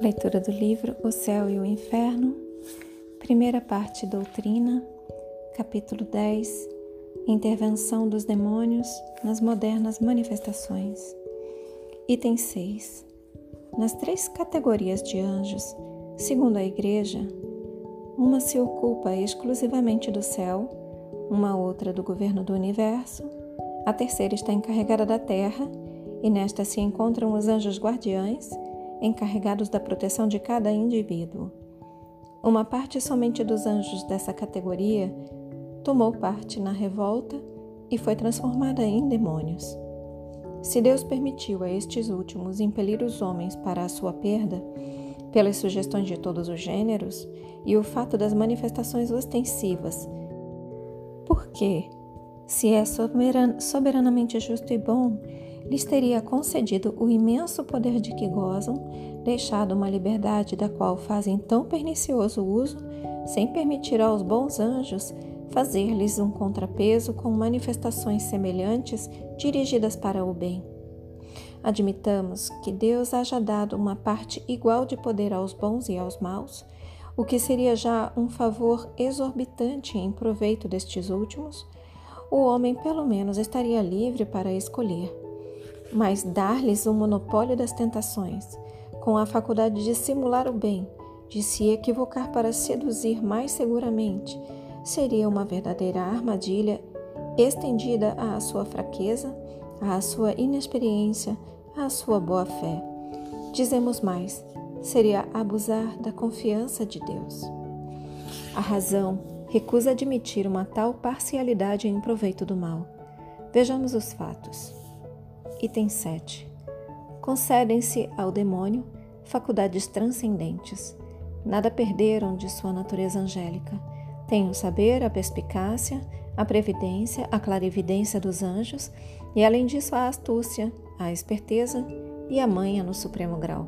Leitura do livro O Céu e o Inferno, primeira parte Doutrina, capítulo 10 Intervenção dos demônios nas modernas manifestações. Item 6 Nas três categorias de anjos, segundo a Igreja, uma se ocupa exclusivamente do céu, uma outra do governo do universo, a terceira está encarregada da terra, e nesta se encontram os anjos guardiães encarregados da proteção de cada indivíduo. Uma parte somente dos anjos dessa categoria tomou parte na revolta e foi transformada em demônios. Se Deus permitiu a estes últimos impelir os homens para a sua perda, pelas sugestões de todos os gêneros e o fato das manifestações ostensivas, por que, se é soberanamente justo e bom, lhes teria concedido o imenso poder de que gozam, deixado uma liberdade da qual fazem tão pernicioso uso, sem permitir aos bons anjos fazer-lhes um contrapeso com manifestações semelhantes dirigidas para o bem. Admitamos que Deus haja dado uma parte igual de poder aos bons e aos maus, o que seria já um favor exorbitante em proveito destes últimos, o homem pelo menos estaria livre para escolher mas dar-lhes o monopólio das tentações, com a faculdade de simular o bem, de se equivocar para seduzir mais seguramente, seria uma verdadeira armadilha estendida à sua fraqueza, à sua inexperiência, à sua boa-fé. Dizemos mais, seria abusar da confiança de Deus. A razão recusa admitir uma tal parcialidade em proveito do mal. Vejamos os fatos. Item 7. Concedem-se ao demônio faculdades transcendentes. Nada perderam de sua natureza angélica. Têm o saber, a perspicácia, a previdência, a clarividência dos anjos e, além disso, a astúcia, a esperteza e a manha no supremo grau.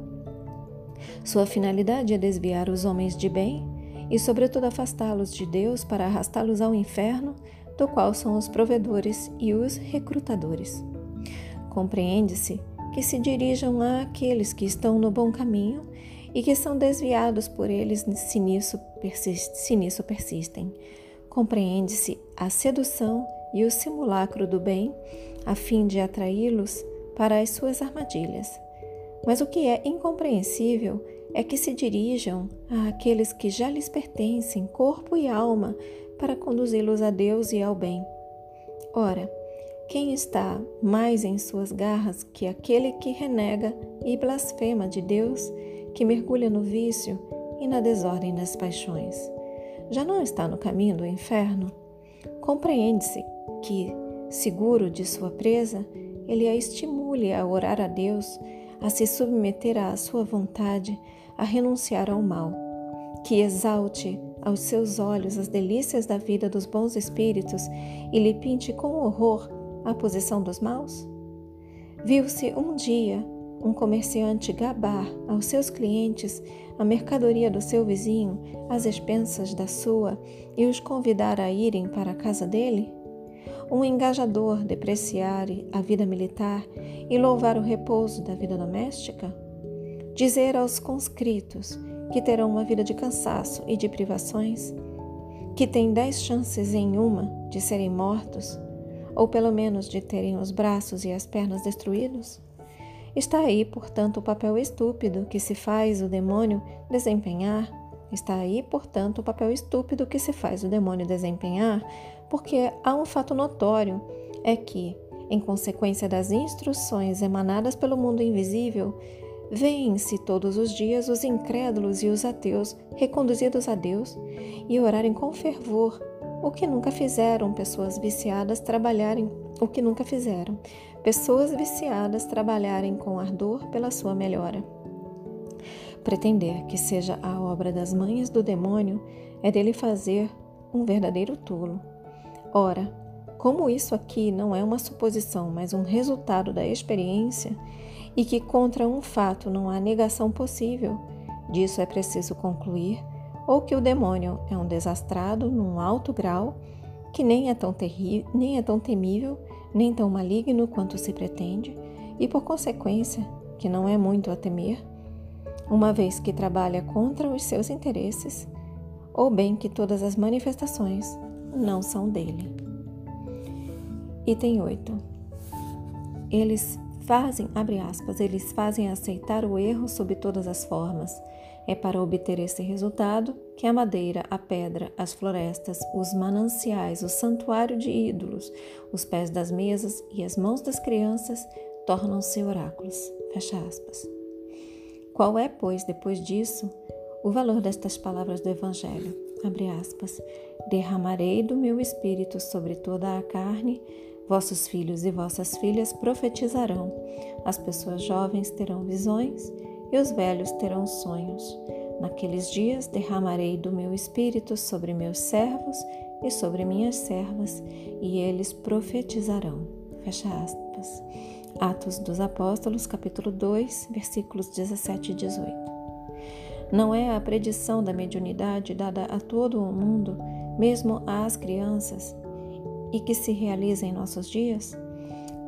Sua finalidade é desviar os homens de bem e, sobretudo, afastá-los de Deus para arrastá-los ao inferno, do qual são os provedores e os recrutadores. Compreende-se que se dirijam àqueles que estão no bom caminho e que são desviados por eles se nisso, persist, se nisso persistem. Compreende-se a sedução e o simulacro do bem, a fim de atraí-los para as suas armadilhas. Mas o que é incompreensível é que se dirijam àqueles que já lhes pertencem, corpo e alma, para conduzi-los a Deus e ao bem. Ora, quem está mais em suas garras que aquele que renega e blasfema de Deus, que mergulha no vício e na desordem das paixões? Já não está no caminho do inferno? Compreende-se que, seguro de sua presa, ele a estimule a orar a Deus, a se submeter à sua vontade, a renunciar ao mal, que exalte aos seus olhos as delícias da vida dos bons espíritos e lhe pinte com horror a posição dos maus? Viu-se um dia um comerciante gabar aos seus clientes a mercadoria do seu vizinho às expensas da sua e os convidar a irem para a casa dele? Um engajador depreciar a vida militar e louvar o repouso da vida doméstica? Dizer aos conscritos que terão uma vida de cansaço e de privações? Que têm dez chances em uma de serem mortos? Ou pelo menos de terem os braços e as pernas destruídos? Está aí, portanto, o papel estúpido que se faz o demônio desempenhar. Está aí, portanto, o papel estúpido que se faz o demônio desempenhar, porque há um fato notório: é que, em consequência das instruções emanadas pelo mundo invisível, veem-se todos os dias os incrédulos e os ateus reconduzidos a Deus e orarem com fervor o que nunca fizeram pessoas viciadas trabalharem, o que nunca fizeram pessoas viciadas trabalharem com ardor pela sua melhora. Pretender que seja a obra das manhas do demônio é dele fazer um verdadeiro tolo. Ora, como isso aqui não é uma suposição, mas um resultado da experiência, e que contra um fato não há negação possível, disso é preciso concluir ou que o demônio é um desastrado num alto grau, que nem é tão terrível, nem é tão temível, nem tão maligno quanto se pretende, e por consequência, que não é muito a temer. uma vez que trabalha contra os seus interesses, ou bem que todas as manifestações não são dele. Item 8. Eles fazem, abre aspas, eles fazem aceitar o erro sob todas as formas. É para obter esse resultado que a madeira, a pedra, as florestas, os mananciais, o santuário de ídolos, os pés das mesas e as mãos das crianças tornam-se oráculos. Fecha aspas. Qual é, pois, depois disso, o valor destas palavras do Evangelho? Abre aspas. Derramarei do meu espírito sobre toda a carne, vossos filhos e vossas filhas profetizarão, as pessoas jovens terão visões e os velhos terão sonhos. Naqueles dias derramarei do meu espírito sobre meus servos e sobre minhas servas, e eles profetizarão. Fecha aspas. Atos dos Apóstolos, capítulo 2, versículos 17 e 18. Não é a predição da mediunidade dada a todo o mundo, mesmo às crianças, e que se realiza em nossos dias?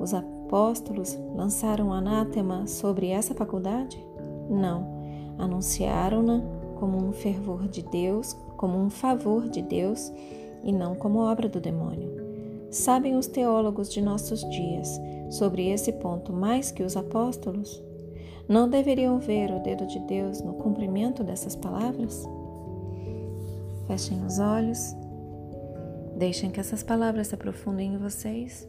Os apóstolos lançaram anátema sobre essa faculdade? Não. Anunciaram-na como um fervor de Deus, como um favor de Deus e não como obra do demônio. Sabem os teólogos de nossos dias sobre esse ponto mais que os apóstolos? Não deveriam ver o dedo de Deus no cumprimento dessas palavras? Fechem os olhos, deixem que essas palavras se aprofundem em vocês.